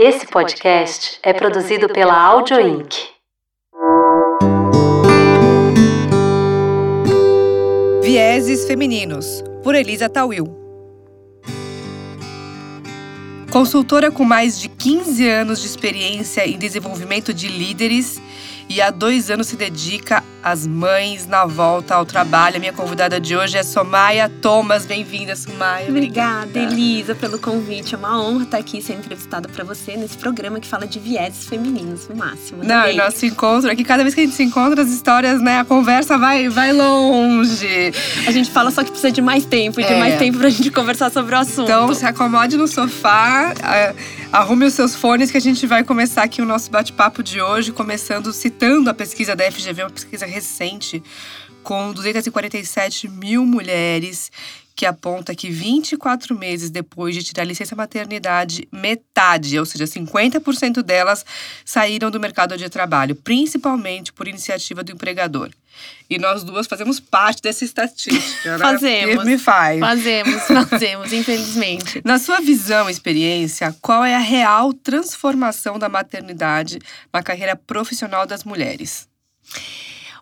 Esse podcast é produzido pela Audio Inc. Vieses Femininos, por Elisa Tawil. Consultora com mais de 15 anos de experiência em desenvolvimento de líderes e há dois anos se dedica às mães na volta ao trabalho. A minha convidada de hoje é Somaia Thomas. Bem-vinda, Somaia. Obrigada, Elisa, pelo convite. É uma honra estar aqui sendo entrevistada para você nesse programa que fala de vieses femininos, no máximo. Não, e nosso encontro aqui, cada vez que a gente se encontra, as histórias, né, a conversa vai, vai longe. A gente fala só que precisa de mais tempo, de é. mais tempo pra gente conversar sobre o assunto. Então, se acomode no sofá, arrume os seus fones que a gente vai começar aqui o nosso bate-papo de hoje, começando citando a pesquisa da FGV, uma pesquisa recente, com 247 mil mulheres, que aponta que 24 meses depois de tirar a licença maternidade, metade, ou seja, 50% delas saíram do mercado de trabalho, principalmente por iniciativa do empregador. E nós duas fazemos parte dessa estatística. Né? fazemos. Me faz. Fazemos, fazemos, infelizmente. Na sua visão e experiência, qual é a real transformação da maternidade na carreira profissional das mulheres?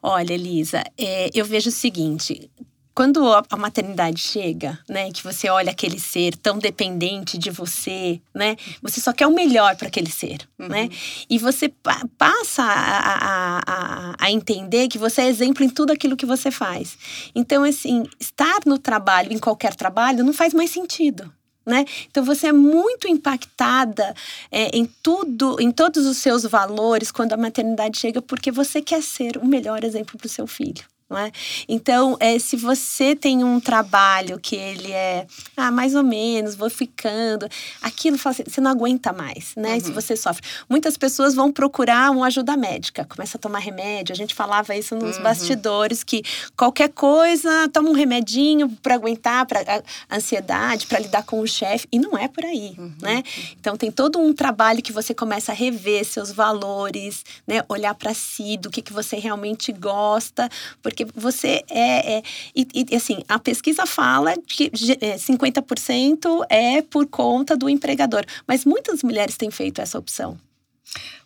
Olha, Elisa, é, eu vejo o seguinte: quando a maternidade chega, né, que você olha aquele ser tão dependente de você, né, você só quer o melhor para aquele ser, uhum. né, e você passa a, a, a, a, entender que você é exemplo em tudo aquilo que você faz. Então, assim, estar no trabalho, em qualquer trabalho, não faz mais sentido. Né? Então você é muito impactada é, em tudo, em todos os seus valores quando a maternidade chega, porque você quer ser o melhor exemplo para o seu filho. É? Então, é, se você tem um trabalho que ele é, ah, mais ou menos, vou ficando, aquilo assim, você não aguenta mais, né? Uhum. Se você sofre. Muitas pessoas vão procurar uma ajuda médica, começa a tomar remédio. A gente falava isso nos uhum. bastidores, que qualquer coisa, toma um remedinho para aguentar para ansiedade, para lidar com o chefe, e não é por aí, uhum. né? Então, tem todo um trabalho que você começa a rever seus valores, né? Olhar para si, do que, que você realmente gosta, porque porque você é. é e, e, assim, a pesquisa fala que 50% é, é por conta do empregador, mas muitas mulheres têm feito essa opção.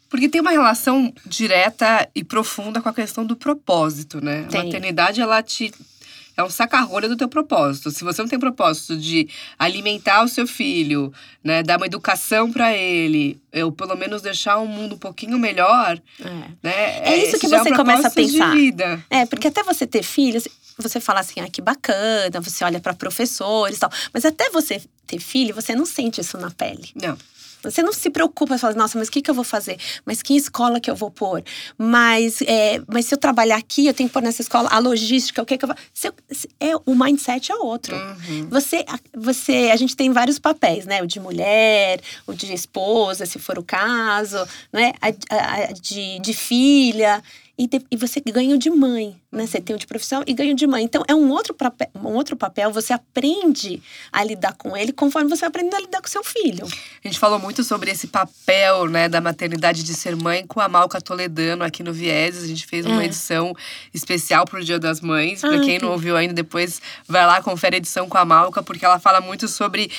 Porque tem uma relação direta e profunda com a questão do propósito, né? Tem. A maternidade, ela te é um saca-rolha do teu propósito. Se você não tem propósito de alimentar o seu filho, né, dar uma educação para ele, ou pelo menos deixar o um mundo um pouquinho melhor, é. né? É isso que você é um começa a pensar. É, porque até você ter filhos, você fala assim, ah, que bacana, você olha para professores e tal, mas até você ter filho, você não sente isso na pele. Não. Você não se preocupa, você fala, nossa, mas o que, que eu vou fazer? Mas que escola que eu vou pôr? Mas, é, mas se eu trabalhar aqui, eu tenho que pôr nessa escola a logística, o que, que eu vou. Se é, o mindset é outro. Uhum. Você, você, a gente tem vários papéis, né? O de mulher, o de esposa, se for o caso, né? A, a, a de, de filha e, de, e você ganha o de mãe, né? Você tem o de profissão e ganha o de mãe. Então é um outro, papel, um outro papel, você aprende a lidar com ele conforme você aprende a lidar com seu filho. A gente falou muito sobre esse papel, né, da maternidade de ser mãe com a Malca Toledano aqui no Vieses. A gente fez uma é. edição especial pro Dia das Mães. Para quem não ouviu ainda, depois vai lá, confere a edição com a Malca, porque ela fala muito sobre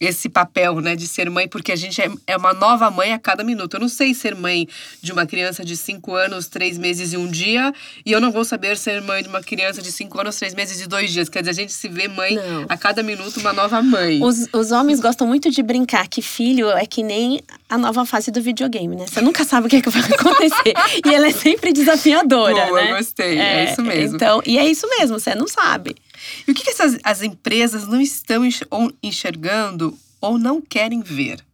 esse papel, né, de ser mãe, porque a gente é, é uma nova mãe a cada minuto. Eu não sei ser mãe de uma criança de 5 anos, 3 meses e um dia, e eu não vou saber ser mãe de uma criança de 5 anos, 3 meses e 2 dias. Quer dizer, a gente se vê mãe não. a cada minuto, uma nova mãe. Os, os homens gostam muito de brincar que filho é que nem a nova fase do videogame, né? Você nunca sabe o que, é que vai acontecer. e ela é sempre desafiadora, Boa, né? gostei. É, é isso mesmo. Então, e é isso mesmo, você não sabe. E o que, que essas, as empresas não estão enxergando ou não querem ver?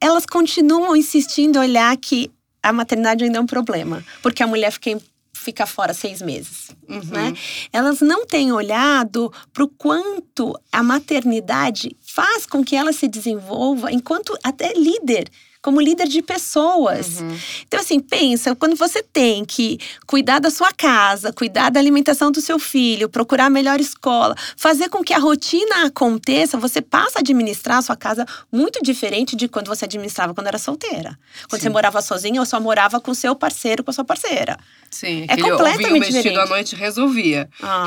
Elas continuam insistindo em olhar que a maternidade ainda é um problema, porque a mulher fica, fica fora seis meses. Uhum. Né? Elas não têm olhado para o quanto a maternidade faz com que ela se desenvolva enquanto até líder como líder de pessoas. Uhum. Então, assim, pensa, quando você tem que cuidar da sua casa, cuidar da alimentação do seu filho, procurar a melhor escola, fazer com que a rotina aconteça, você passa a administrar a sua casa muito diferente de quando você administrava quando era solteira. Quando Sim. você morava sozinha ou só morava com seu parceiro, com a sua parceira. Sim, é completamente diferente. à noite resolvia. Ah,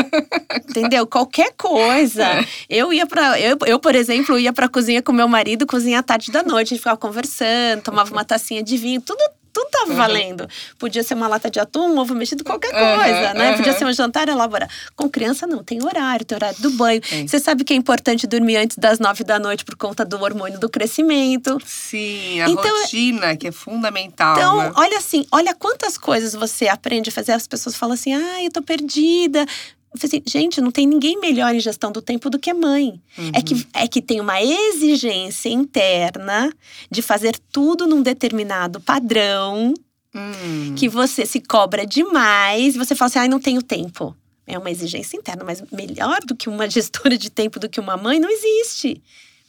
entendeu? Qualquer coisa. É. Eu ia para eu, eu, por exemplo, ia para cozinha com meu marido, cozinhar à tarde da noite, a gente ficava conversando, tomava uma tacinha de vinho, tudo tudo tava uhum. valendo. Podia ser uma lata de atum, um ovo mexido, qualquer coisa, uhum, né? Uhum. Podia ser um jantar elaborado. Com criança, não. Tem horário, tem horário do banho. Sim. Você sabe que é importante dormir antes das nove da noite por conta do hormônio do crescimento. Sim, a então, rotina, que é fundamental. Então, né? olha assim, olha quantas coisas você aprende a fazer. As pessoas falam assim, ah, eu tô perdida. Eu falei assim, gente, não tem ninguém melhor em gestão do tempo do que a mãe. Uhum. É, que, é que tem uma exigência interna de fazer tudo num determinado padrão, uhum. que você se cobra demais, você fala assim, ai, não tenho tempo. É uma exigência interna, mas melhor do que uma gestora de tempo do que uma mãe não existe.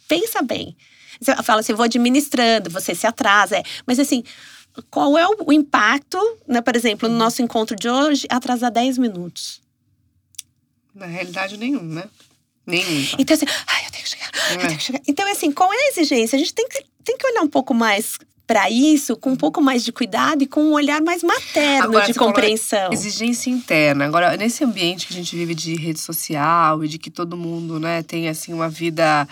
Pensa bem. Você fala assim, vou administrando, você se atrasa. É. Mas assim, qual é o impacto, né, por exemplo, no uhum. nosso encontro de hoje, atrasar 10 minutos? Na realidade, nenhum, né? Nenhum. Então, assim, ai, eu tenho que chegar, é. eu tenho que chegar. Então, assim, qual é a exigência? A gente tem que, tem que olhar um pouco mais para isso, com um pouco mais de cuidado e com um olhar mais materno Agora, de compreensão. Exigência interna. Agora, nesse ambiente que a gente vive de rede social e de que todo mundo, né, tem assim uma vida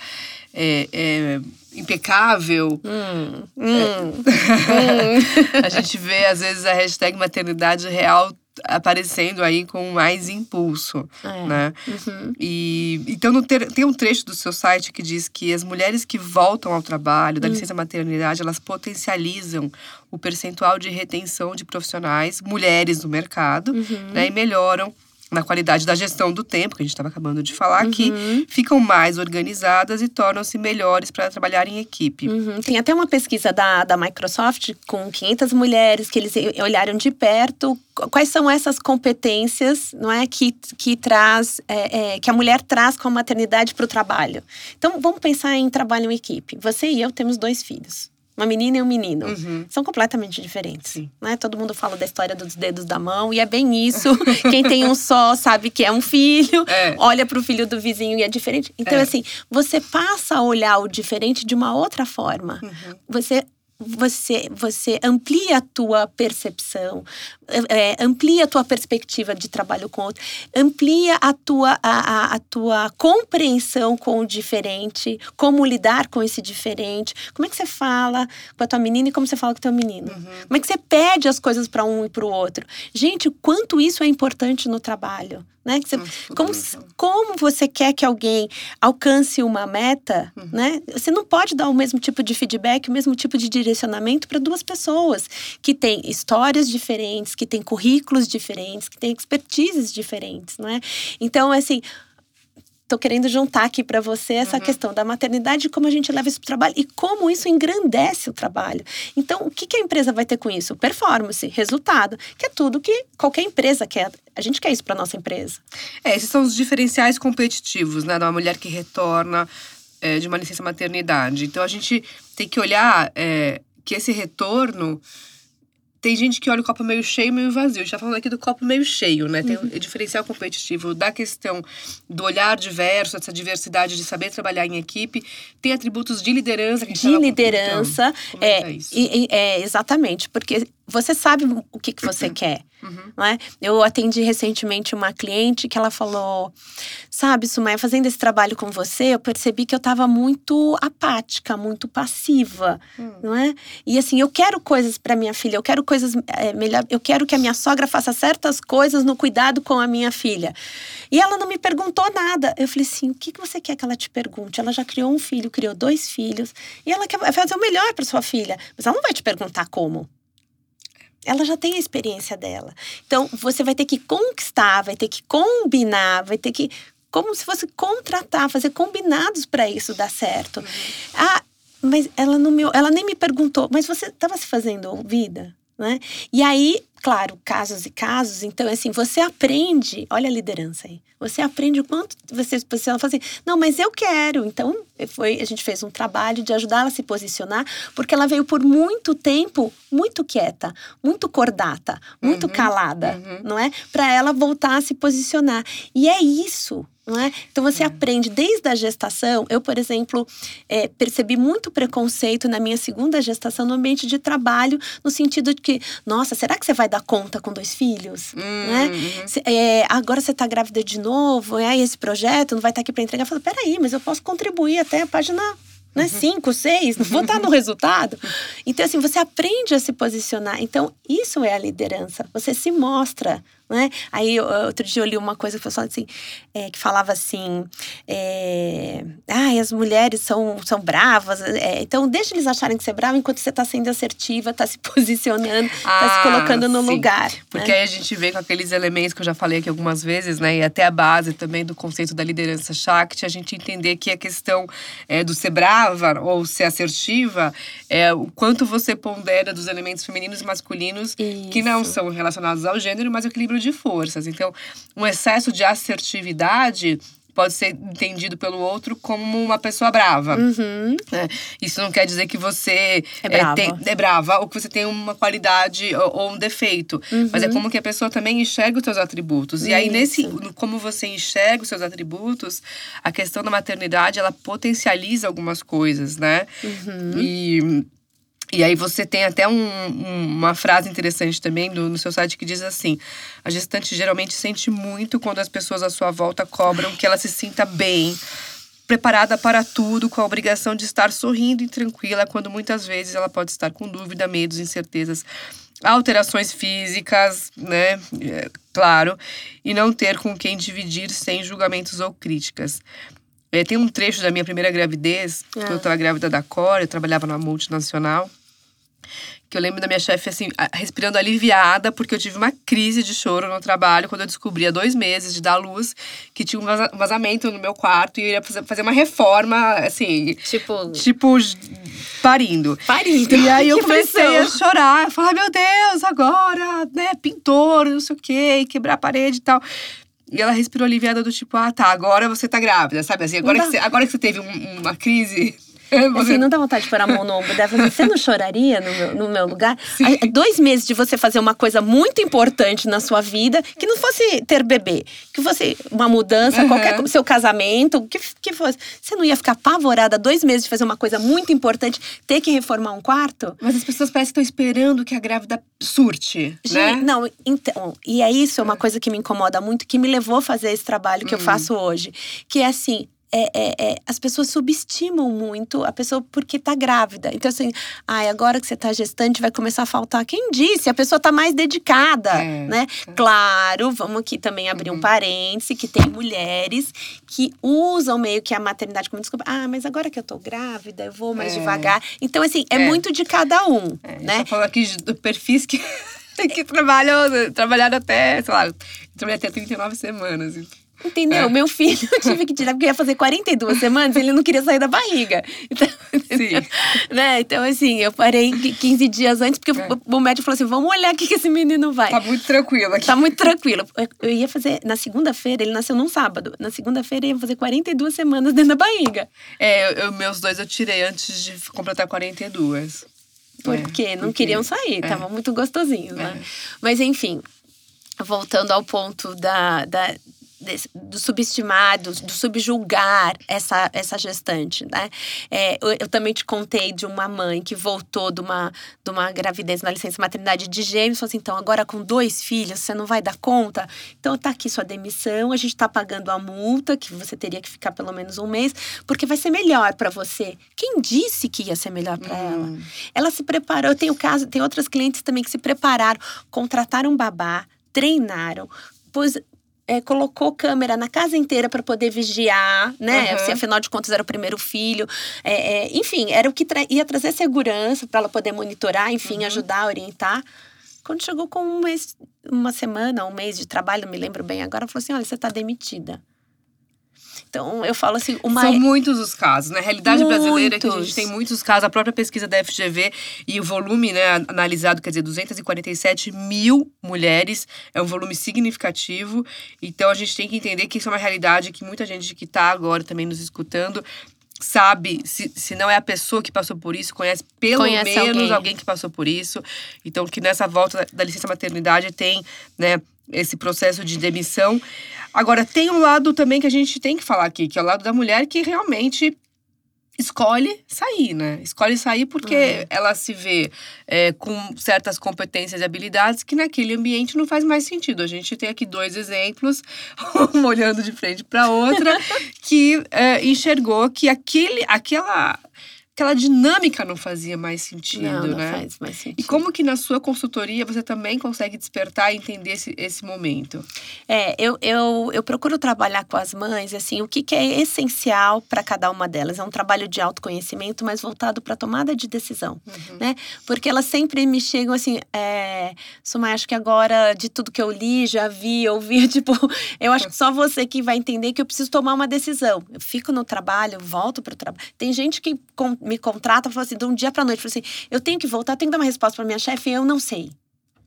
é, é, impecável. Hum, hum, é. hum. a gente vê, às vezes, a hashtag maternidade real aparecendo aí com mais impulso, é. né? Uhum. E então no ter, tem um trecho do seu site que diz que as mulheres que voltam ao trabalho da uhum. licença maternidade elas potencializam o percentual de retenção de profissionais mulheres no mercado, uhum. né? E melhoram na qualidade da gestão do tempo, que a gente estava acabando de falar, uhum. que ficam mais organizadas e tornam-se melhores para trabalhar em equipe. Uhum. Tem até uma pesquisa da, da Microsoft com 500 mulheres que eles olharam de perto quais são essas competências, não é, que, que traz, é, é, que a mulher traz com a maternidade para o trabalho. Então, vamos pensar em trabalho em equipe. Você e eu temos dois filhos uma menina e um menino. Uhum. São completamente diferentes. Sim. Né? Todo mundo fala da história dos dedos da mão, e é bem isso. Quem tem um só sabe que é um filho, é. olha para o filho do vizinho e é diferente. Então, é. assim, você passa a olhar o diferente de uma outra forma. Uhum. Você você, você amplia a tua percepção, é, amplia a tua perspectiva de trabalho com outro, amplia a tua, a, a, a, tua compreensão com o diferente, como lidar com esse diferente, como é que você fala com a tua menina e como você fala com o teu menino. Uhum. Como é que você pede as coisas para um e para o outro. Gente, o quanto isso é importante no trabalho. Né? Você, como, como você quer que alguém alcance uma meta, uhum. né? Você não pode dar o mesmo tipo de feedback, o mesmo tipo de direcionamento para duas pessoas que têm histórias diferentes, que têm currículos diferentes, que têm expertises diferentes, né? Então, assim, Estou querendo juntar aqui para você essa uhum. questão da maternidade, como a gente leva isso para o trabalho e como isso engrandece o trabalho. Então, o que, que a empresa vai ter com isso? Performance, resultado, que é tudo que qualquer empresa quer. A gente quer isso para nossa empresa. É, esses são os diferenciais competitivos, né, da mulher que retorna é, de uma licença maternidade. Então, a gente tem que olhar é, que esse retorno tem gente que olha o copo meio cheio, meio vazio. A gente tá falando aqui do copo meio cheio, né? Tem uhum. o diferencial competitivo da questão do olhar diverso, essa diversidade de saber trabalhar em equipe. Tem atributos de liderança que a gente De liderança. É, é, é, exatamente. Porque você sabe o que, que você quer. Uhum. Não é? Eu atendi recentemente uma cliente que ela falou: Sabe, Sumaya, fazendo esse trabalho com você, eu percebi que eu estava muito apática, muito passiva, uhum. não é? E assim, eu quero coisas para minha filha, eu quero coisas é, melhor, eu quero que a minha sogra faça certas coisas no cuidado com a minha filha. E ela não me perguntou nada. Eu falei assim: o que, que você quer que ela te pergunte? Ela já criou um filho, criou dois filhos, e ela quer fazer o melhor para sua filha, mas ela não vai te perguntar como ela já tem a experiência dela. Então, você vai ter que conquistar, vai ter que combinar, vai ter que. Como se fosse contratar, fazer combinados para isso dar certo. Uhum. Ah, mas ela não me, ela nem me perguntou, mas você estava se fazendo ouvida? Né? E aí, claro, casos e casos, então assim, você aprende, olha a liderança aí. Você aprende o quanto você se posiciona, fala assim, não, mas eu quero. Então, foi, a gente fez um trabalho de ajudar ela a se posicionar, porque ela veio por muito tempo muito quieta, muito cordata, muito uhum, calada, uhum. não é? Para ela voltar a se posicionar. E é isso não é? Então você é. aprende desde a gestação. Eu, por exemplo, é, percebi muito preconceito na minha segunda gestação no ambiente de trabalho, no sentido de que, nossa, será que você vai dar conta com dois filhos? Hum, né? Uhum. É, agora você está grávida de novo, aí esse projeto não vai estar tá aqui para entregar. Eu falo, peraí, mas eu posso contribuir até a página né? Uhum. Cinco, seis, não vou estar no resultado. Então, assim, você aprende a se posicionar. Então, isso é a liderança. Você se mostra né? Aí outro dia eu li uma coisa que, assim, é, que falava assim: é, ah, as mulheres são, são bravas, é, então deixa eles acharem que você é brava enquanto você está sendo assertiva, está se posicionando, está ah, se colocando no sim. lugar. Porque né? aí a gente vê com aqueles elementos que eu já falei aqui algumas vezes, né? E até a base também do conceito da liderança Shakti, a gente entender que a questão é, do ser brava ou ser assertiva é o quanto você pondera dos elementos femininos e masculinos Isso. que não são relacionados ao gênero, mas o equilíbrio equilíbrio de forças. Então, um excesso de assertividade pode ser entendido pelo outro como uma pessoa brava. Uhum. É, isso não quer dizer que você é brava. É, tem, é brava ou que você tem uma qualidade ou, ou um defeito. Uhum. Mas é como que a pessoa também enxerga os seus atributos. E aí, nesse, como você enxerga os seus atributos, a questão da maternidade, ela potencializa algumas coisas, né? Uhum. E e aí você tem até um, um, uma frase interessante também do, no seu site que diz assim: a gestante geralmente sente muito quando as pessoas à sua volta cobram que ela se sinta bem, preparada para tudo, com a obrigação de estar sorrindo e tranquila, quando muitas vezes ela pode estar com dúvida, medos, incertezas, alterações físicas, né? É, claro, e não ter com quem dividir sem julgamentos ou críticas. É, tem um trecho da minha primeira gravidez, é. que eu estava grávida da Cora, eu trabalhava numa multinacional que eu lembro da minha chefe, assim, respirando aliviada, porque eu tive uma crise de choro no trabalho quando eu descobri há dois meses de dar luz que tinha um vazamento no meu quarto e eu ia fazer uma reforma, assim. Tipo. Tipo, parindo. Parindo. E aí eu comecei a chorar. Falar, meu Deus, agora, né, pintor, não sei o quê, quebrar a parede e tal. E ela respirou aliviada do tipo, ah, tá, agora você tá grávida, sabe? Assim, agora, que você, agora que você teve um, uma crise Assim, não dá vontade de pôr a mão no ombro dela. Você não choraria no meu, no meu lugar? Sim. Dois meses de você fazer uma coisa muito importante na sua vida, que não fosse ter bebê, que fosse uma mudança, uhum. qualquer seu casamento, que, que fosse. Você não ia ficar apavorada dois meses de fazer uma coisa muito importante, ter que reformar um quarto? Mas as pessoas parecem que estão esperando que a grávida surte, Gente, né? Não, então, e é isso, é uma coisa que me incomoda muito, que me levou a fazer esse trabalho que uhum. eu faço hoje. Que é assim, é, é, é, as pessoas subestimam muito a pessoa porque tá grávida. Então, assim, ai, agora que você tá gestante, vai começar a faltar. Quem disse? A pessoa tá mais dedicada, é, né? É. Claro, vamos aqui também abrir uhum. um parêntese, que tem mulheres que usam meio que a maternidade como desculpa. Ah, mas agora que eu tô grávida, eu vou mais é. devagar. Então, assim, é, muito de cada um, né? Falando aqui do perfis que, que trabalham, trabalharam até, sei lá, trabalhei até 39 semanas. Entendeu? É. Meu filho eu tive que tirar, porque ia fazer 42 semanas, ele não queria sair da barriga. Então, né? então assim, eu parei 15 dias antes, porque é. o médico falou assim: vamos olhar o que esse menino vai. Tá muito tranquilo aqui. Tá muito tranquilo. Eu ia fazer, na segunda-feira, ele nasceu num sábado. Na segunda-feira, ia fazer 42 semanas dentro da barriga. É, eu, eu, meus dois eu tirei antes de completar 42. Porque é, não porque... queriam sair, é. tava muito gostosinho, né? É. Mas enfim, voltando ao ponto da, da, do subestimar, do, do, subjulgar essa, essa gestante, né? É, eu, eu, também te contei de uma mãe que voltou de uma, de uma gravidez na licença maternidade de gêmeos, falou assim, então agora com dois filhos você não vai dar conta? Então tá aqui sua demissão, a gente tá pagando a multa, que você teria que ficar pelo menos um mês, porque vai ser melhor para você. Quem disse que ia ser melhor para hum. ela? Ela se preparou, eu tenho caso, tem outras clientes também que se prepararam, contrataram um babá, treinaram, pôs, é, colocou câmera na casa inteira para poder vigiar, né? Uhum. Se, afinal de contas era o primeiro filho. É, é, enfim, era o que tra ia trazer segurança para ela poder monitorar, enfim, uhum. ajudar, orientar. Quando chegou com um mês, uma semana, um mês de trabalho, não me lembro bem agora, falou assim: olha, você está demitida. Então, eu falo assim, uma. São muitos os casos. Na né? realidade muitos. brasileira, que a gente tem muitos casos. A própria pesquisa da FGV e o volume né, analisado, quer dizer, 247 mil mulheres, é um volume significativo. Então, a gente tem que entender que isso é uma realidade que muita gente que está agora também nos escutando sabe, se, se não é a pessoa que passou por isso, conhece pelo conhece menos alguém. alguém. que passou por isso. Então, que nessa volta da, da licença maternidade tem, né, esse processo de demissão. Agora, tem um lado também que a gente tem que falar aqui, que é o lado da mulher que realmente escolhe sair, né? Escolhe sair porque uhum. ela se vê é, com certas competências e habilidades que naquele ambiente não faz mais sentido. A gente tem aqui dois exemplos, um olhando de frente para outra, que é, enxergou que aquele, aquela aquela dinâmica não fazia mais sentido, não, não né? Faz mais sentido. E como que na sua consultoria você também consegue despertar e entender esse, esse momento? É, eu, eu, eu procuro trabalhar com as mães, assim, o que, que é essencial para cada uma delas. É um trabalho de autoconhecimento, mas voltado para tomada de decisão, uhum. né? Porque elas sempre me chegam assim, é, Sumai, acho que agora de tudo que eu li, já vi, ouvi, tipo, eu acho que só você que vai entender que eu preciso tomar uma decisão. Eu fico no trabalho, volto para o trabalho. Tem gente que me contrata, fala assim, de um dia pra noite, fala assim, eu tenho que voltar, tenho que dar uma resposta pra minha chefe, eu não sei.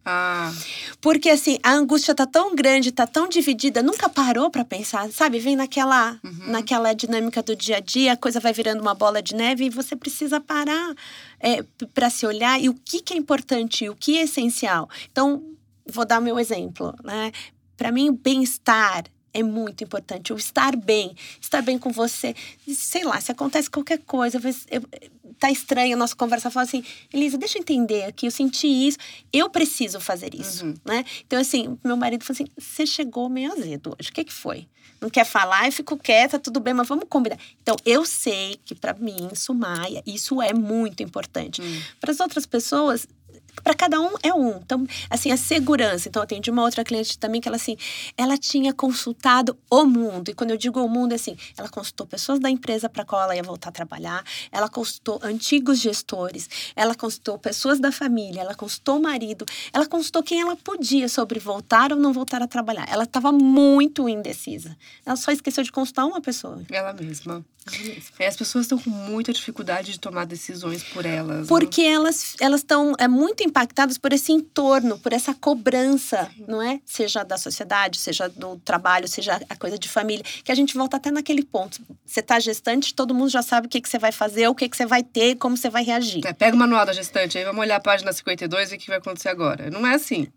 Ah. Porque assim, a angústia tá tão grande, tá tão dividida, nunca parou para pensar, sabe? Vem naquela, uhum. naquela dinâmica do dia a dia, a coisa vai virando uma bola de neve e você precisa parar é, para se olhar e o que, que é importante, o que é essencial. Então, vou dar o meu exemplo, né? Para mim, o bem-estar é muito importante. O estar bem, estar bem com você. Sei lá, se acontece qualquer coisa, eu, tá estranha a nossa conversa, fala assim, Elisa, deixa eu entender aqui, eu senti isso, eu preciso fazer isso, uhum. né? Então, assim, meu marido falou assim, você chegou meio azedo hoje, o que que foi? Não quer falar, eu fico quieta, tudo bem, mas vamos combinar. Então, eu sei que para mim, Sumaia, isso é muito importante. Uhum. Para as outras pessoas, para cada um é um. Então, assim, a segurança. Então, eu atendi uma outra cliente também que ela, assim, ela tinha consultado o mundo. E quando eu digo o mundo, é assim, ela consultou pessoas da empresa para qual ela ia voltar a trabalhar, ela consultou antigos gestores, ela consultou pessoas da família, ela consultou o marido, ela consultou quem ela podia sobre voltar ou não voltar a trabalhar. Ela estava muito indecisa. Ela só esqueceu de consultar uma pessoa. Ela mesma. É, as pessoas estão com muita dificuldade de tomar decisões por elas. Né? Porque né? elas elas estão é muito impactadas por esse entorno, por essa cobrança, não é? Seja da sociedade, seja do trabalho, seja a coisa de família, que a gente volta até naquele ponto. Você está gestante, todo mundo já sabe o que, que você vai fazer, o que, que você vai ter, como você vai reagir. É, pega o manual da gestante aí, vamos olhar a página 52 e o que vai acontecer agora. Não é assim.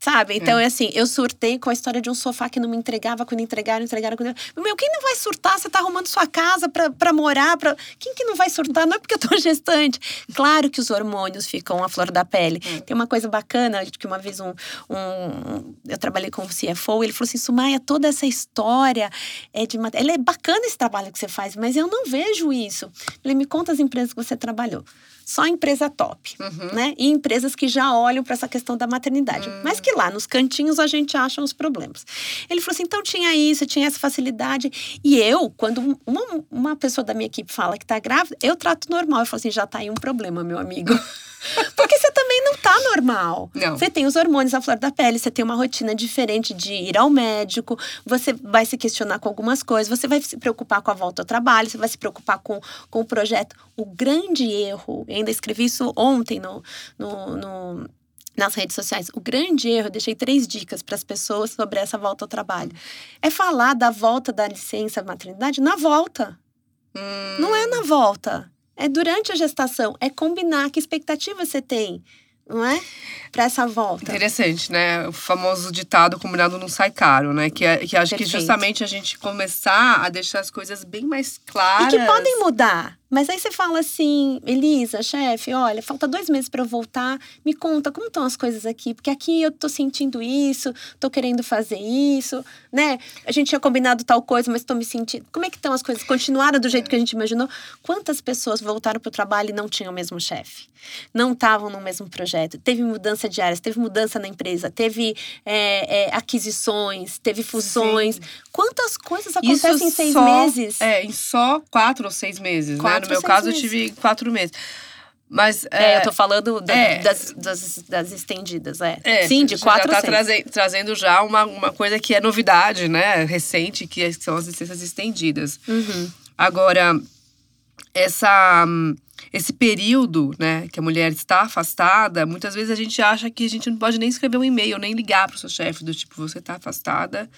Sabe? Então, é. é. assim, eu surtei com a história de um sofá que não me entregava, quando entregaram, entregaram. Quando... Meu, quem não vai surtar? Você tá arrumando sua casa pra, pra morar? Pra... Quem que não vai surtar? Não é porque eu tô gestante. Claro que os hormônios ficam à flor da pele. É. Tem uma coisa bacana, que uma vez um, um, Eu trabalhei com o CFO, ele falou assim: Sumaia, toda essa história é de. Ela é bacana esse trabalho que você faz, mas eu não vejo isso. Ele me conta as empresas que você trabalhou só empresa top, uhum. né? E empresas que já olham para essa questão da maternidade. Uhum. Mas que lá nos cantinhos a gente acha os problemas. Ele falou assim: então tinha isso, tinha essa facilidade. E eu, quando uma, uma pessoa da minha equipe fala que tá grávida, eu trato normal. Eu falo assim: já tá aí um problema, meu amigo. Porque você também não tá normal. Não. Você tem os hormônios à flor da pele, você tem uma rotina diferente de ir ao médico, você vai se questionar com algumas coisas, você vai se preocupar com a volta ao trabalho, você vai se preocupar com, com o projeto. O grande erro, eu ainda escrevi isso ontem no, no, no nas redes sociais. O grande erro, eu deixei três dicas para as pessoas sobre essa volta ao trabalho. É falar da volta da licença maternidade na volta. Hum. Não é na volta. É durante a gestação, é combinar que expectativa você tem, não é? Para essa volta. Interessante, né? O famoso ditado combinado não sai caro, né? Que, é, que acho Perfeito. que justamente a gente começar a deixar as coisas bem mais claras. E que podem mudar. Mas aí você fala assim, Elisa, chefe, olha, falta dois meses para eu voltar. Me conta como estão as coisas aqui, porque aqui eu tô sentindo isso, tô querendo fazer isso, né? A gente tinha combinado tal coisa, mas tô me sentindo. Como é que estão as coisas? Continuaram do jeito que a gente imaginou? Quantas pessoas voltaram pro trabalho e não tinham o mesmo chefe? Não estavam no mesmo projeto? Teve mudança de áreas, teve mudança na empresa, teve é, é, aquisições, teve fusões. Sim. Quantas coisas acontecem isso em seis só, meses? É, em só quatro ou seis meses, né? No meu caso, meses. eu tive quatro meses. Mas, É, é, eu tô falando da- é. das, das, das estendidas, é. É, Sim, de já quatro tá seis. traze- trazendo já uma, uma coisa que é novidade, né? Recente, que é- são as licenças estendidas. Uhum. Agora, essa, esse período, né, que a mulher está afastada, muitas vezes a gente acha que a gente não pode nem escrever um e-mail, nem ligar para o seu chefe, do tipo, você está afastada,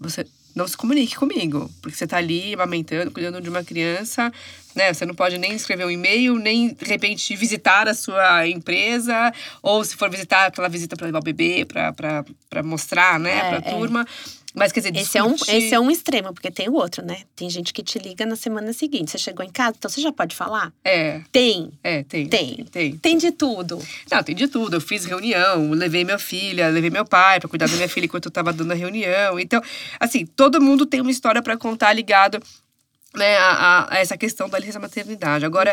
você não se comunique comigo, porque você está ali amamentando, cuidando de uma criança, né? Você não pode nem escrever um e-mail, nem de repente visitar a sua empresa, ou se for visitar, aquela visita para levar o bebê, para mostrar, né, É, para a é. turma. Mas quer dizer, Esse é, um, esse é um extremo, porque tem o outro, né? Tem gente que te liga na semana seguinte. Você chegou em casa, então você já pode falar? É, Tem. é, tem. Tem. Tem. Tem de tudo. Não, tem de tudo. Eu fiz reunião, levei minha filha, levei meu pai pra cuidar da minha filha enquanto eu tava dando a reunião. Então, assim, todo mundo tem uma história pra contar ligado né, a, a- essa questão da licença maternidade. Agora,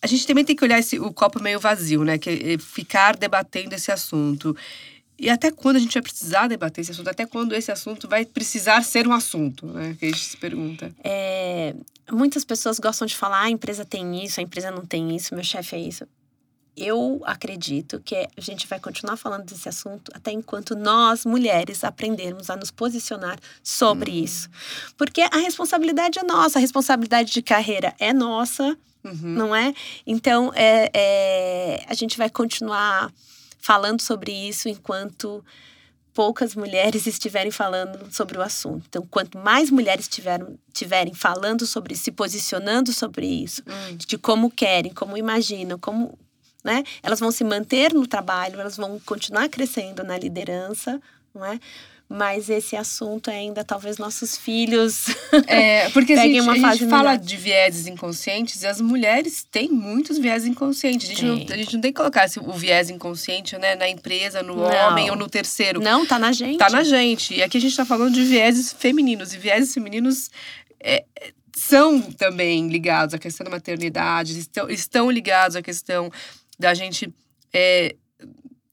a gente também tem que olhar esse, o copo meio vazio, né? Que é ficar debatendo esse assunto. E até quando a gente vai precisar debater esse assunto? Até quando esse assunto vai precisar ser um assunto, né? Que a gente se pergunta. É, muitas pessoas gostam de falar: "Ah, a empresa tem isso, a empresa não tem isso, meu chefe é isso. Eu acredito que a gente vai continuar falando desse assunto até enquanto nós, mulheres, aprendermos a nos posicionar sobre isso. Porque a responsabilidade é nossa, a responsabilidade de carreira é nossa, Uhum. não é? Então, é, é, a gente vai continuar falando sobre isso enquanto poucas mulheres estiverem falando sobre o assunto. Então, quanto mais mulheres tiveram, tiverem falando sobre isso, se posicionando sobre isso, Hum. de como querem, como imaginam, como. Né? Elas vão se manter no trabalho, elas vão continuar crescendo na liderança, não é? Mas esse assunto ainda, talvez nossos filhos. É, porque a Peguem gente, uma a gente fala de vieses inconscientes e as mulheres têm muitos vieses inconscientes. A gente, não, Tem. a gente não tem que colocar o viés inconsciente né, na empresa, no Não. homem ou no terceiro. Não, tá na gente. Tá na gente. E aqui a gente tá falando de vieses femininos. E vieses femininos é, são também ligados à questão da maternidade, estão, estão ligados à questão da gente. é,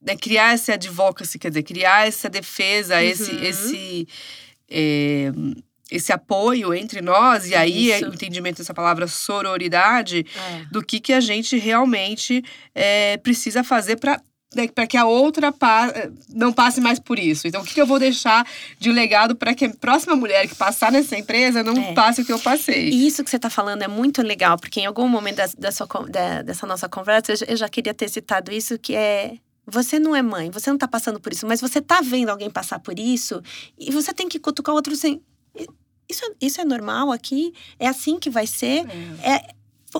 né, criar essa advocacy, quer dizer, criar essa defesa, esse, Uhum. esse, é, esse apoio entre nós, e aí é o entendimento dessa palavra sororidade, É. do que, que a gente realmente é, precisa fazer para para que a outra pa- não passe mais por isso. Então, o que, que eu vou deixar de legado para que a próxima mulher que passar nessa empresa não É. passe o que eu passei? E isso que você está falando é muito legal, porque em algum momento da, da sua da- dessa nossa conversa, eu já- queria ter citado isso, que é. Você não é mãe, você não está passando por isso, mas você está vendo alguém passar por isso, e você tem que cutucar o outro assim. "I- Isso, é- isso é normal aqui? É assim que vai ser? É,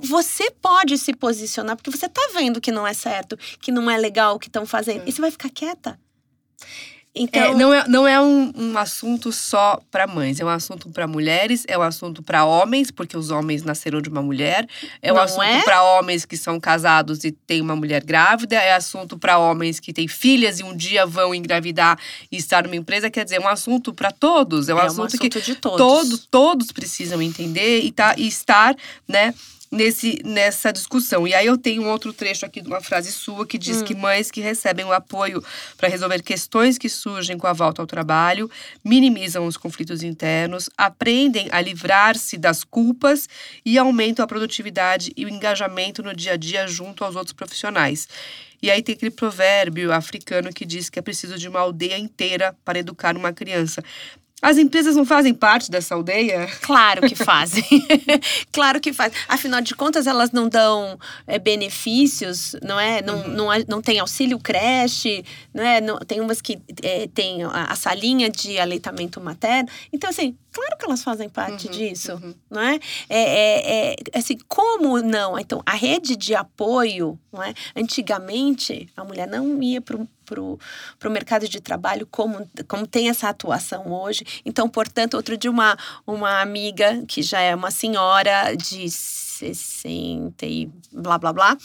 você pode se posicionar, porque você tá vendo que não é certo, que não é legal o que estão fazendo. E você vai ficar quieta. Então, É, não é, não é um, um assunto só para mães, é um assunto para mulheres, é um assunto para homens, porque os homens nasceram de uma mulher, é um Não assunto é? para homens que são casados e têm uma mulher grávida, é assunto para homens que têm filhas e um dia vão engravidar e estar numa empresa, quer dizer, é um assunto para todos, é um é um assunto, que assunto de todos. todos, todos precisam entender e, tá, e estar, né, nesse, nessa discussão. E aí eu tenho um outro trecho aqui de uma frase sua que diz que mães que recebem o apoio para resolver questões que surgem com a volta ao trabalho, minimizam os conflitos internos, aprendem a livrar-se das culpas e aumentam a produtividade e o engajamento no dia a dia junto aos outros profissionais. E aí tem aquele provérbio africano que diz que é preciso de uma aldeia inteira para educar uma criança. As empresas não fazem parte dessa aldeia? Claro que fazem. claro que fazem. Afinal de contas, elas não dão é, benefícios, não é? Não, Uhum. não, não tem auxílio creche, não é? Não, tem umas que é, tem a, a salinha de aleitamento materno. Então, assim, claro que elas fazem parte Uhum, disso, uhum. não é? É, é, é? Assim, como não? Então, a rede de apoio, não é? Antigamente, a mulher não ia para pro, pro mercado de trabalho como, como tem essa atuação hoje. Então, portanto, outro dia uma, uma amiga, que já é uma senhora de 60 e blá, blá, blá,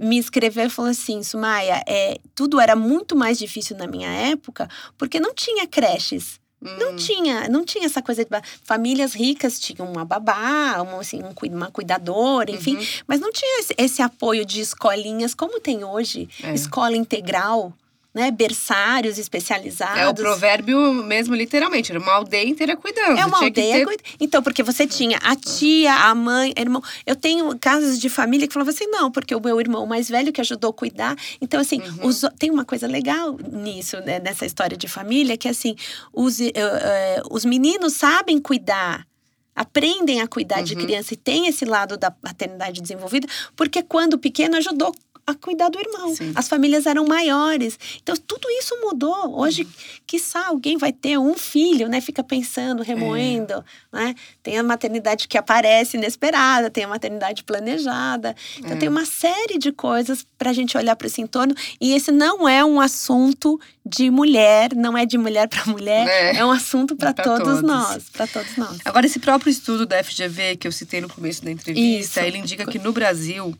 me escreveu e falou assim, Sumaya, é, tudo era muito mais difícil na minha época, porque não tinha creches. Não Hum. tinha, não tinha essa coisa de famílias ricas tinham uma babá, uma, assim, um uma cuidadora, enfim, Uhum. mas não tinha esse, esse apoio de escolinhas como tem hoje, É. escola integral, né, berçários especializados. É o provérbio mesmo, literalmente. Era uma aldeia inteira cuidando. É uma Tinha aldeia. ter- cuida- Então, porque você tinha a tia, a mãe, irmão. Eu tenho casos de família que falavam assim, não, porque o meu irmão mais velho que ajudou a cuidar. Então, assim, Uhum. os- tem uma coisa legal nisso, né, nessa história de família, que assim, os, eh, eh, os meninos sabem cuidar. Aprendem a cuidar de Uhum. criança e tem esse lado da paternidade desenvolvida, porque quando pequeno ajudou a cuidar do irmão. Sim. As famílias eram maiores. Então, tudo isso mudou. Hoje, Uhum. quiçá, alguém vai ter um filho, né? Fica pensando, remoendo, né? Tem a maternidade que aparece inesperada, tem a maternidade planejada. Então, É. tem uma série de coisas para a gente olhar para esse entorno. E esse não é um assunto de mulher, não é de mulher para mulher, É. é, um assunto para todos, todos. nós, para todos nós. Agora, esse próprio estudo da FGV que eu citei no começo da entrevista, Isso. ele indica que no Brasil,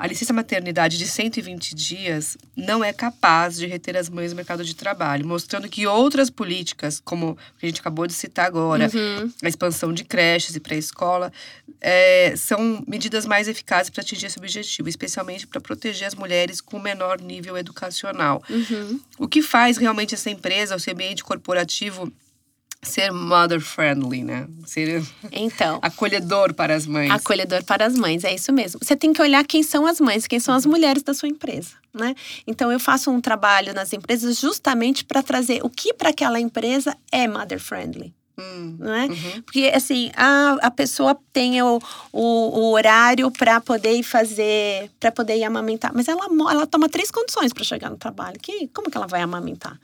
a licença maternidade de 120 dias não é capaz de reter as mães no mercado de trabalho, mostrando que outras políticas, como a gente acabou de citar agora, Uhum. a expansão de creches e pré-escola, é, são medidas mais eficazes para atingir esse objetivo, especialmente para proteger as mulheres com menor nível educacional. Uhum. O que faz realmente essa empresa, esse ambiente corporativo, ser mother friendly, né? Ser Então. acolhedor para as mães. Acolhedor para as mães, é isso mesmo. Você tem que olhar quem são as mães, quem são as mulheres da sua empresa, né? Então eu faço um trabalho nas empresas justamente para trazer o que para aquela empresa é mother friendly. Hum, Não é? uhum. Porque, assim, a, a pessoa tem o, o, o horário para poder ir fazer, para poder ir amamentar. Mas ela, ela toma três condições para chegar no trabalho. Que, como que ela vai amamentar?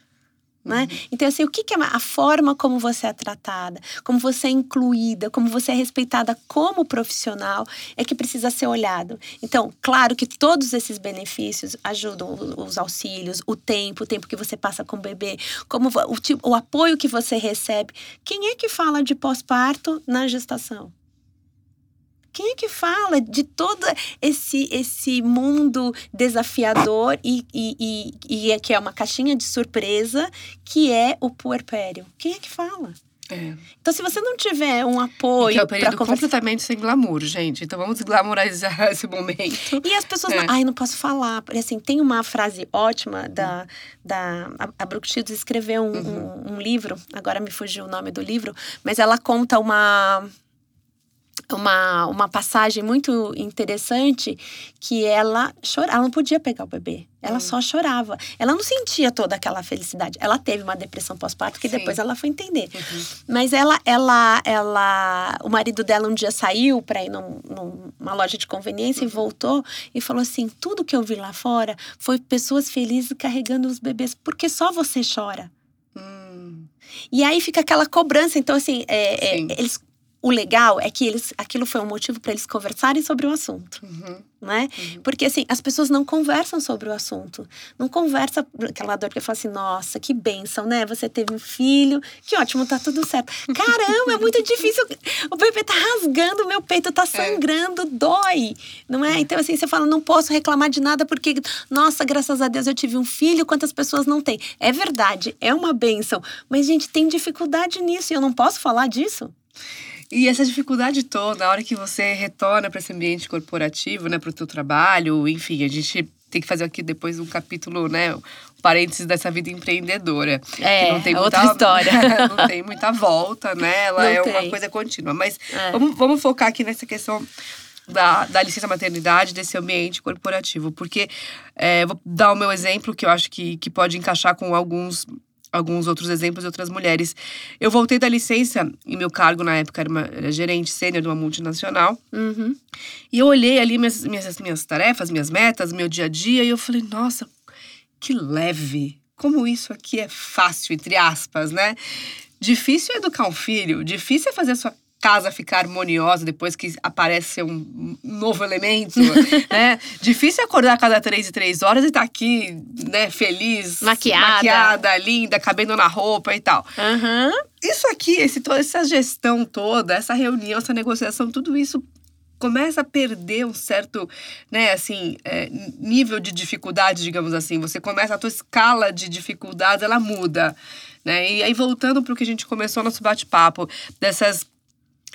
Né? Então, assim, o que, que é a forma como você é tratada, como você é incluída, como você é respeitada como profissional, é que precisa ser olhado. Então, claro que todos esses benefícios ajudam os auxílios, o tempo, o tempo que você passa com o bebê, como o, o apoio que você recebe. Quem é que fala de pós-parto na gestação? Quem é que fala de todo esse, esse mundo desafiador e, e, e, e é que é uma caixinha de surpresa que é o puerpério? Quem é que fala? É. Então, se você não tiver um Que é apoio para período conversar. completamente sem glamour, gente. Então vamos glamorizar esse momento. E as pessoas, É. não, ai, não posso falar. Assim, tem uma frase ótima da. da a, a Brooke Shields escreveu um, um, um livro, agora me fugiu o nome do livro, mas ela conta uma. Uma, uma passagem muito interessante que ela chorava, ela não podia pegar o bebê, ela só chorava. Ela não sentia toda aquela felicidade. Ela teve uma depressão pós-parto que Sim. depois ela foi entender. Mas ela, ela, ela, o marido dela um dia saiu para ir num- numa loja de conveniência Uhum. e voltou e falou assim: tudo que eu vi lá fora foi pessoas felizes carregando os bebês, porque só você chora. Hum, E aí fica aquela cobrança. Então, assim, é, é, eles, o legal é que eles, aquilo foi um motivo para eles conversarem sobre o assunto, uhum. né? Porque, assim, as pessoas não conversam sobre o assunto. Não conversa aquela dor que fala assim, nossa, que bênção, né? Você teve um filho, que ótimo, tá tudo certo. Caramba, é muito difícil. O bebê tá rasgando, o meu peito tá sangrando, dói, não é? Então, assim, você fala, não posso reclamar de nada porque, nossa, graças a Deus eu tive um filho, quantas pessoas não têm? É verdade, é uma bênção. Mas, gente, tem dificuldade nisso e eu não posso falar disso? E essa dificuldade toda, a hora que você retorna para esse ambiente corporativo, né, para o teu trabalho, enfim, a gente tem que fazer aqui depois um capítulo, né, um parênteses dessa vida empreendedora. É, não tem é muita, outra história. não tem muita volta, né? Ela Não é tem. uma coisa contínua. Mas É. vamos, vamos focar aqui nessa questão da, da licença maternidade, desse ambiente corporativo. Porque é, vou dar o meu exemplo, que eu acho que, que pode encaixar com alguns alguns outros exemplos de outras mulheres. Eu voltei da licença e meu cargo na época era, uma, era gerente sênior de uma multinacional. Uhum. E eu olhei ali minhas, minhas, minhas tarefas, minhas metas, meu dia a dia, e eu falei, nossa, que leve. Como isso aqui é fácil, entre aspas, né? Difícil é educar um filho, difícil é fazer a sua casa ficar harmoniosa depois que aparece um novo elemento, né? Difícil acordar a cada três e três horas e estar aqui, né, feliz, Maquiada. maquiada, linda, cabendo na roupa e tal. Aham. Isso aqui, esse, toda essa gestão toda, essa reunião, essa negociação, tudo isso começa a perder um certo, né, assim, é, nível de dificuldade, digamos assim. Você começa, a tua escala de dificuldades, ela muda, né? E aí, voltando para o que a gente começou nosso bate-papo, dessas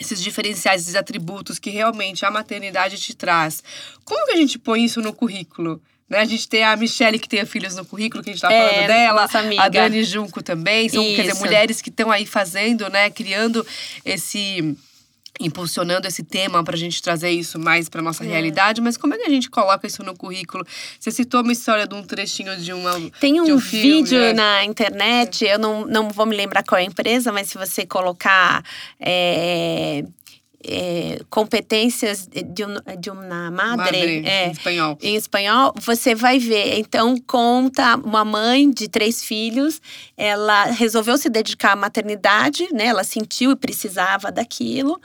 esses diferenciais, esses atributos que realmente a maternidade te traz. Como que a gente põe isso no currículo? Né? A gente tem a Michelle, que tem filhos no currículo, que a gente tá É, falando dela. nossa amiga. A Dani Junco também. São, quer dizer, mulheres que estão aí fazendo, né? Criando esse impulsionando esse tema para a gente trazer isso mais para nossa realidade, mas como é que a gente coloca isso no currículo? Você citou uma história de um trechinho de uma Tem um, filme, vídeo né? na internet, eu não, não vou me lembrar qual é a empresa, mas se você colocar é, é, competências de, de uma madre, Madre, é, em espanhol. em espanhol, você vai ver. Então, conta uma mãe de três filhos, ela resolveu se dedicar à maternidade, né? Ela sentiu e precisava daquilo.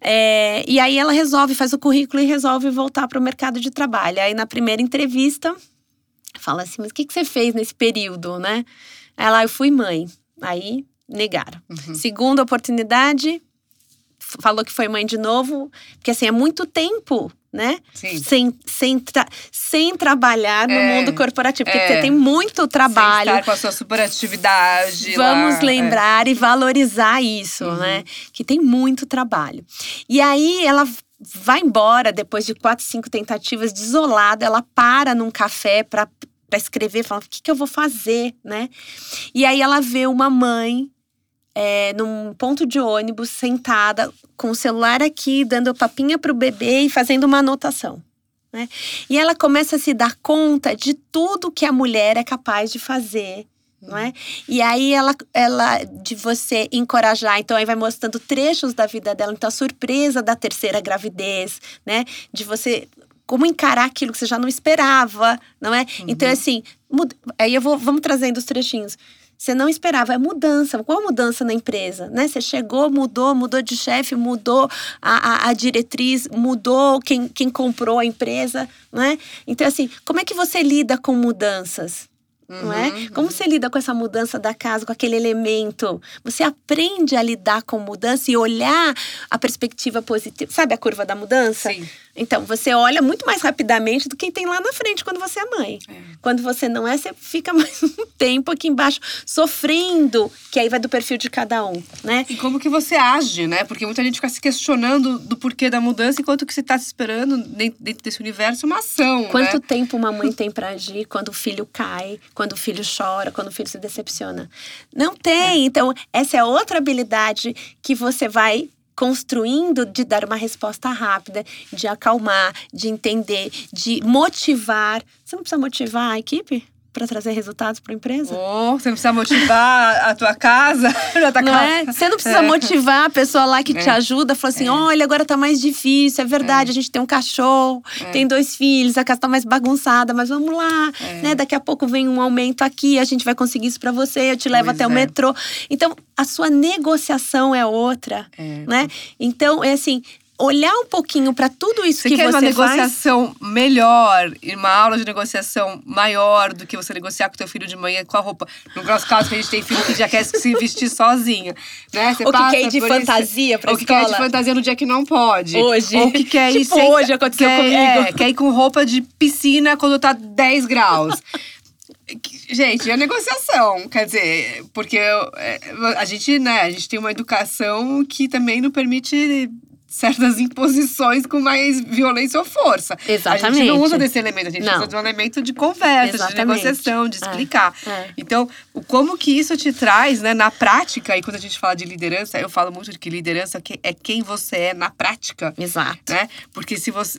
É, e aí ela resolve, faz o currículo e resolve voltar para o mercado de trabalho. Aí na primeira entrevista, fala assim: mas o que, que você fez nesse período, né? Ela, eu fui mãe. Aí negaram. Uhum. Segunda oportunidade, falou que foi mãe de novo, porque assim, é muito tempo, né? Sim. Sem, sem, tra- sem trabalhar no É, mundo corporativo, porque é. você tem muito trabalho. Sem estar com a sua superatividade. Vamos lá, é. lembrar e valorizar isso, Uhum. né? Que tem muito trabalho. E aí ela vai embora depois de quatro, cinco tentativas, desolada, ela para num café para para escrever, fala, o que, que eu vou fazer, né? E aí ela vê uma mãe é, num ponto de ônibus, sentada, com o celular aqui, dando papinha pro bebê e fazendo uma anotação. Né? E ela começa a se dar conta de tudo que a mulher é capaz de fazer. Não é? E aí ela, ela de você encorajar, então aí vai mostrando trechos da vida dela, então a surpresa da terceira gravidez, né? De você como encarar aquilo que você já não esperava, não é? Então assim, mud- aí eu vou vamos trazendo os trechinhos. Você não esperava, é mudança. Qual mudança na empresa? Né? Você chegou, mudou, mudou de chefe, mudou a, a, a diretriz, mudou quem, quem comprou a empresa, né? Então, assim, como é que você lida com mudanças? Não é? Uhum, Como você lida com essa mudança da casa, com aquele elemento? Você aprende a lidar com mudança e olhar a perspectiva positiva. Sabe a curva da mudança? Sim. Então, você olha muito mais rapidamente do que tem lá na frente quando você é mãe. É. Quando você não é, você fica mais um tempo aqui embaixo sofrendo, que aí vai do perfil de cada um, né? E como que você age, né? Porque muita gente fica se questionando do porquê da mudança, enquanto que você está se esperando dentro desse universo uma ação, Quanto né? tempo uma mãe tem pra agir quando o filho cai, quando o filho chora, quando o filho se decepciona? Não tem. Então, essa é outra habilidade que você vai construindo de dar uma resposta rápida, de acalmar, de entender, de motivar. Você não precisa motivar a equipe para trazer resultados para a empresa? Oh, você não precisa motivar a tua casa. Já tá Não é? Você não precisa É. motivar a pessoa lá que te É. ajuda, fala assim: olha, agora tá mais difícil, é verdade, a gente tem um cachorro, tem dois filhos, a casa tá mais bagunçada, mas vamos lá, É. né? Daqui a pouco vem um aumento aqui, a gente vai conseguir isso pra você, eu te levo Pois até o é. metrô. Então, a sua negociação é outra, É. né? Então, é assim. Olhar um pouquinho pra tudo isso Você que quer você uma faz. negociação melhor, e uma aula de negociação maior do que você negociar com teu filho de manhã com a roupa. No nosso caso, que a gente tem filho que já quer se vestir sozinho. Né? Você Ou que quer ir de por isso- fantasia pra Ou que quer ir de escola. fantasia no dia que não pode. Hoje. Ou que quer ir Tipo sem- hoje aconteceu quer, comigo. é, quer ir com roupa de piscina quando tá 10 graus. Gente, é negociação, quer dizer, porque é, a gente, né, a gente tem uma educação que também não permite certas imposições com mais violência ou força. A gente Exatamente. não usa desse elemento, a gente Não. usa de um elemento de conversa, Exatamente. de negociação, de É, explicar. é. Então, o- como que isso te traz, né, na prática, e quando a gente fala de liderança, eu falo muito de que liderança é quem você é na prática, Exato. né? Porque se você,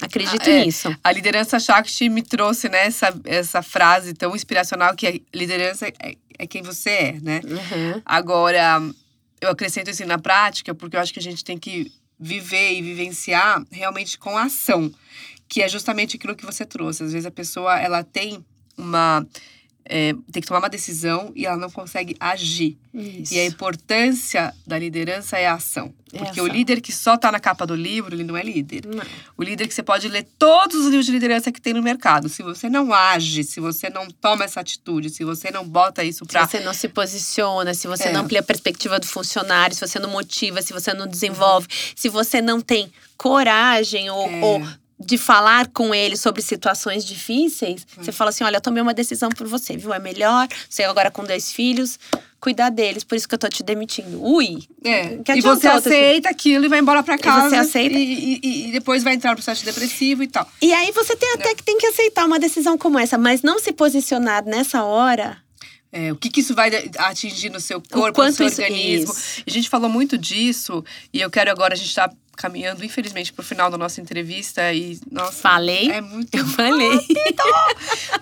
Acredito Ah, é. nisso. a liderança Shakti me trouxe né, essa, essa frase tão inspiracional que a liderança é, é quem você é, né? Uhum. Agora, eu acrescento isso na prática porque eu acho que a gente tem que viver e vivenciar realmente com ação, que é justamente aquilo que você trouxe. Às vezes a pessoa ela tem uma é, tem que tomar uma decisão e ela não consegue agir. Isso. E a importância da liderança é a ação. É Porque ação. o líder que só tá na capa do livro, ele não é líder. Não. O líder que você pode ler todos os livros de liderança que tem no mercado. Se você não age, se você não toma essa atitude, se você não bota isso Se pra. você não se posiciona, se você É. não amplia a perspectiva do funcionário, se você não motiva, se você não desenvolve, se você não tem coragem ou, É. ou de falar com ele sobre situações difíceis, você fala assim: olha, eu tomei uma decisão por você, viu? É melhor, você agora com dois filhos, cuidar deles, por isso que eu tô te demitindo. Ui! É. Que E você aceita aquilo e vai embora pra casa. você aceita? E, e- e depois vai entrar no processo depressivo e tal. E aí você tem até que tem que aceitar uma decisão como essa, mas não se posicionar nessa hora. É, o que, que isso vai atingir no seu corpo, no seu isso- organismo. isso. A gente falou muito disso e eu quero agora, a gente tá caminhando, infelizmente, pro final da nossa entrevista e, nossa… Falei. É muito Eu falei.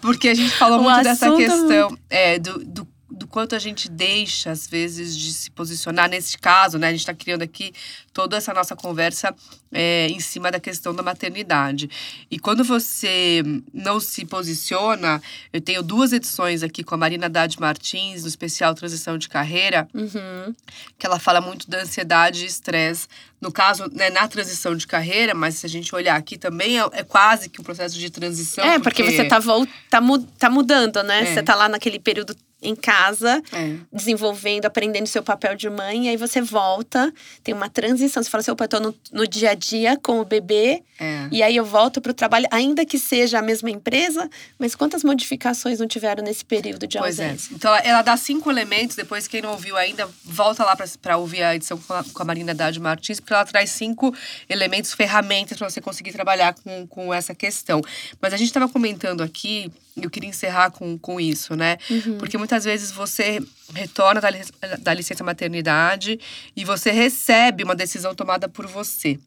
Porque a gente falou O muito dessa assunto- questão é, do, do, do quanto a gente deixa, às vezes, de se posicionar. Nesse caso, né? A gente está criando aqui toda essa nossa conversa é, em cima da questão da maternidade. E quando você não se posiciona, eu tenho duas edições aqui com a Marina Dade Martins, no especial Transição de Carreira, Uhum. que ela fala muito da ansiedade e estresse. No caso, né, na transição de carreira, mas se a gente olhar aqui também, é, é quase que um processo de transição. é, porque, você tá, tá, tá mudando, né? É. Você tá lá naquele período em casa, É. desenvolvendo, aprendendo seu papel de mãe, e aí você volta, tem uma transição. Você fala assim: opa, eu tô no, no dia a dia com o bebê, É. e aí eu volto pro trabalho, ainda que seja a mesma empresa, mas quantas modificações não tiveram nesse período de Pois é. ausência? Então ela- ela dá cinco elementos. Depois, quem não ouviu ainda, volta lá para ouvir a edição com a, com a Marina Dade Martins, porque ela traz cinco elementos, ferramentas para você conseguir trabalhar com, com essa questão. Mas a gente estava comentando aqui, e eu queria encerrar com, com isso, né? Uhum. Porque muitas vezes você retorna da, da licença maternidade e você recebe uma decisão tomada por você.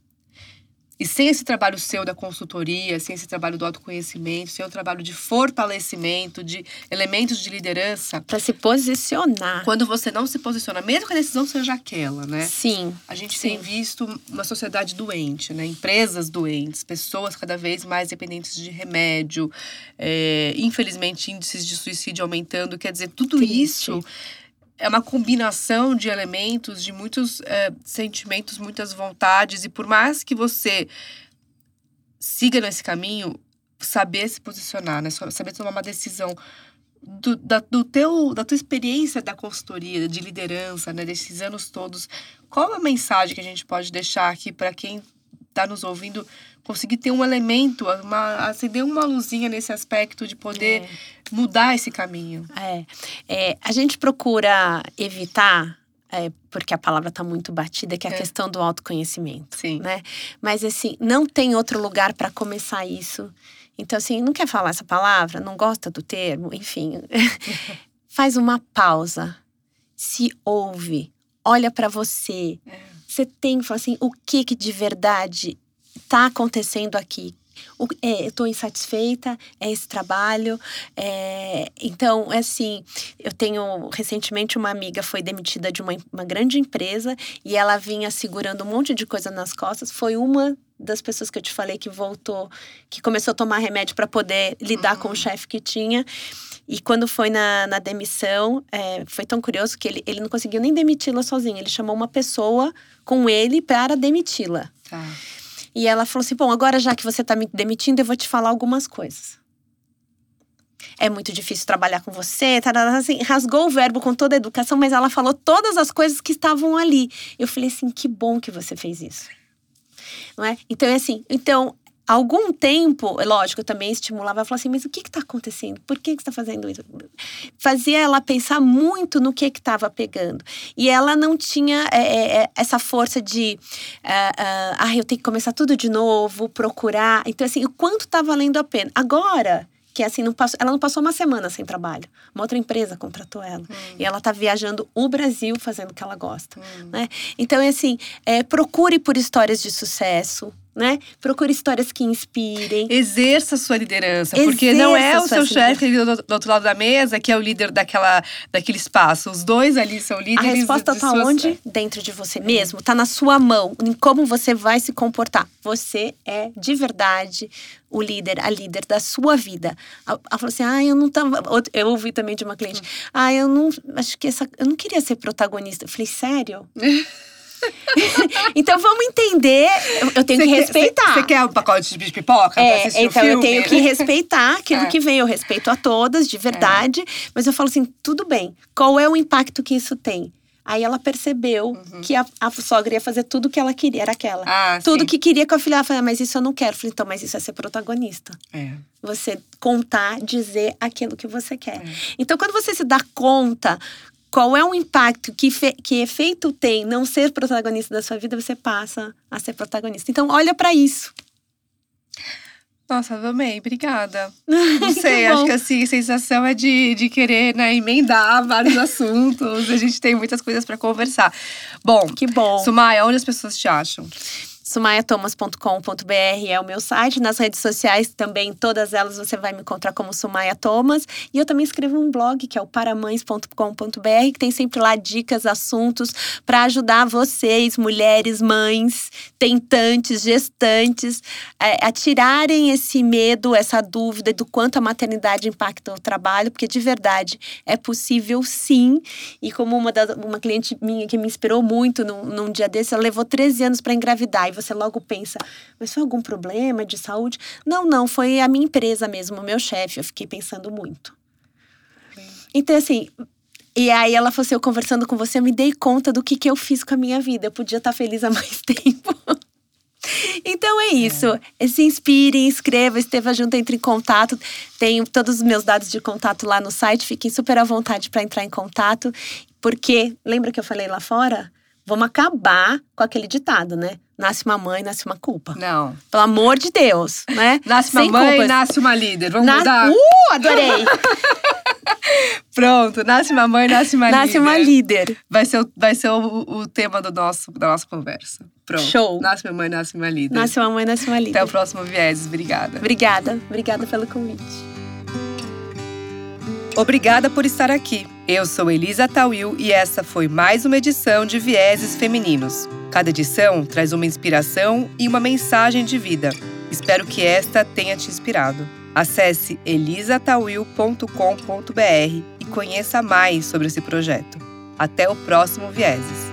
E sem esse trabalho seu da consultoria, sem esse trabalho do autoconhecimento, sem o trabalho de fortalecimento, de elementos de liderança, Pra se posicionar. quando você não se posiciona, mesmo que a decisão seja aquela, né? Sim. A gente Sim. tem visto uma sociedade doente, né? Empresas doentes, pessoas cada vez mais dependentes de remédio, é, infelizmente índices de suicídio aumentando. Quer dizer, tudo Triste. isso é uma combinação de elementos, de muitos é, sentimentos, muitas vontades. E por mais que você siga nesse caminho, saber se posicionar, né? Saber tomar uma decisão do, da, do teu, da tua experiência da consultoria, de liderança, né, desses anos todos, qual a mensagem que a gente pode deixar aqui para quem está nos ouvindo conseguir ter um elemento, uma, acender uma luzinha nesse aspecto de poder É. mudar esse caminho? É, é, a gente procura evitar, é, porque a palavra está muito batida, que é a É. questão do autoconhecimento, Sim. né? Mas assim, não tem outro lugar para começar isso. Então assim, não quer falar essa palavra, não gosta do termo, enfim, faz uma pausa, se ouve, olha para você. Você tem, fala assim, o que que de verdade está acontecendo aqui? O- é, eu estou insatisfeita, é esse trabalho. é, então, é assim, eu tenho recentemente uma amiga foi demitida de uma, uma grande empresa e ela vinha segurando um monte de coisa nas costas. Foi uma das pessoas que eu te falei que voltou, que começou a tomar remédio para poder lidar com o chefe que tinha. E quando foi na, na demissão, é, foi tão curioso que ele, ele não conseguiu nem demiti-la sozinho. Ele chamou uma pessoa com ele para demiti-la. Tá. E ela falou assim: Bom, agora já que você tá me demitindo, eu vou te falar algumas coisas. É muito difícil trabalhar com você, tarará, assim, rasgou o verbo com toda a educação, mas ela falou todas as coisas que estavam ali. Eu falei assim: que bom que você fez isso. Não é? Então, é assim, então, algum tempo, lógico, eu também estimulava, falava assim, mas o que está acontecendo? Por que, que você está fazendo isso? Fazia ela pensar muito no que estava pegando. E ela não tinha é, é, essa força de ah, ah, eu tenho que começar tudo de novo, procurar. Então, assim, o quanto está valendo a pena. Agora, que assim, não passou, ela não passou uma semana sem trabalho. Uma outra empresa contratou ela. E ela está viajando o Brasil fazendo o que ela gosta. Né? Então, é assim, é, procure por histórias de sucesso. Né? Procure histórias que inspirem. Exerça a sua liderança, porque não é Exerça o a seu chefe do, outro lado da mesa que é o líder daquela, daquele espaço. Os dois ali são A líderes. resposta de está suas- onde? Dentro de você mesmo. Está na sua mão. Em como você vai se comportar. Você é de verdade o líder, a líder da sua vida. Ela falou assim: ah, eu não tava. Eu ouvi também de uma cliente: ah, eu não. Acho que essa. Eu não queria ser protagonista. Eu falei, sério? então vamos entender. Eu, tenho Você que respeitar. Você quer um pacote de pipoca? É, então eu tenho que respeitar aquilo É. que vem. Eu respeito a todas, de verdade. Mas eu falo assim: tudo bem. Qual é o impacto que isso tem? Aí ela percebeu uhum. que a, a, sogra ia fazer tudo o que ela queria, era aquela. Ah, tudo sim. que queria com a filha. Ela falou, mas isso eu não quero. Eu falei, então, mas isso é ser protagonista. É. Você contar, dizer aquilo que você quer. É. Então, quando você se dá conta qual é o impacto, que, que efeito tem não ser protagonista da sua vida, você passa a ser protagonista. Então, olha para isso. Nossa, amei, obrigada. Não sei, acho que assim, a sensação é de, de querer né, emendar vários assuntos. A gente tem muitas coisas para conversar. Bom, que bom. Sumaya, onde as pessoas te acham? sumaiatomas.com.br é o meu site. Nas redes sociais também, todas elas você vai me encontrar como Sumaia Thomas. E eu também escrevo um blog que é o paramães.com.br, que tem sempre lá dicas, assuntos para ajudar vocês, mulheres, mães, tentantes, gestantes, é, a tirarem esse medo, essa dúvida do quanto a maternidade impacta o trabalho, porque de verdade é possível sim. E como uma, da, uma cliente minha que me inspirou muito num, num dia desse, ela levou 13 anos para engravidar você logo pensa, mas foi algum problema de saúde? Não, não, foi a minha empresa mesmo, o meu chefe. Eu fiquei pensando muito. Então, assim, e aí ela falou assim: eu conversando com você, eu me dei conta do que, que eu fiz com a minha vida. Eu podia estar feliz há mais tempo. então é isso. É. Se inspire, inscreva, esteva junto, entre em contato. Tenho todos os meus dados de contato lá no site. Fiquem super à vontade para entrar em contato. Porque, lembra que eu falei lá fora? Vamos acabar com aquele ditado, né? Nasce uma mãe, nasce uma culpa. Não. Pelo amor de Deus, né? Nasce uma Sem mãe, culpas. nasce uma líder. Vamos Na... mudar? Uh, adorei! Pronto, nasce uma mãe, nasce uma nasce líder. Nasce uma líder. Vai ser, o, vai ser o, o tema do nosso, da nossa conversa. Pronto. Show. Nasce uma mãe, nasce uma líder. Nasce uma mãe, nasce uma líder. Até o próximo Vieses. Obrigada. Obrigada. Obrigada pelo convite. Obrigada por estar aqui. Eu sou Elisa Tawil e essa foi mais uma edição de Vieses Femininos. Cada edição traz uma inspiração e uma mensagem de vida. Espero que esta tenha te inspirado. Acesse elisatawil.com.br e conheça mais sobre esse projeto. Até o próximo Vieses.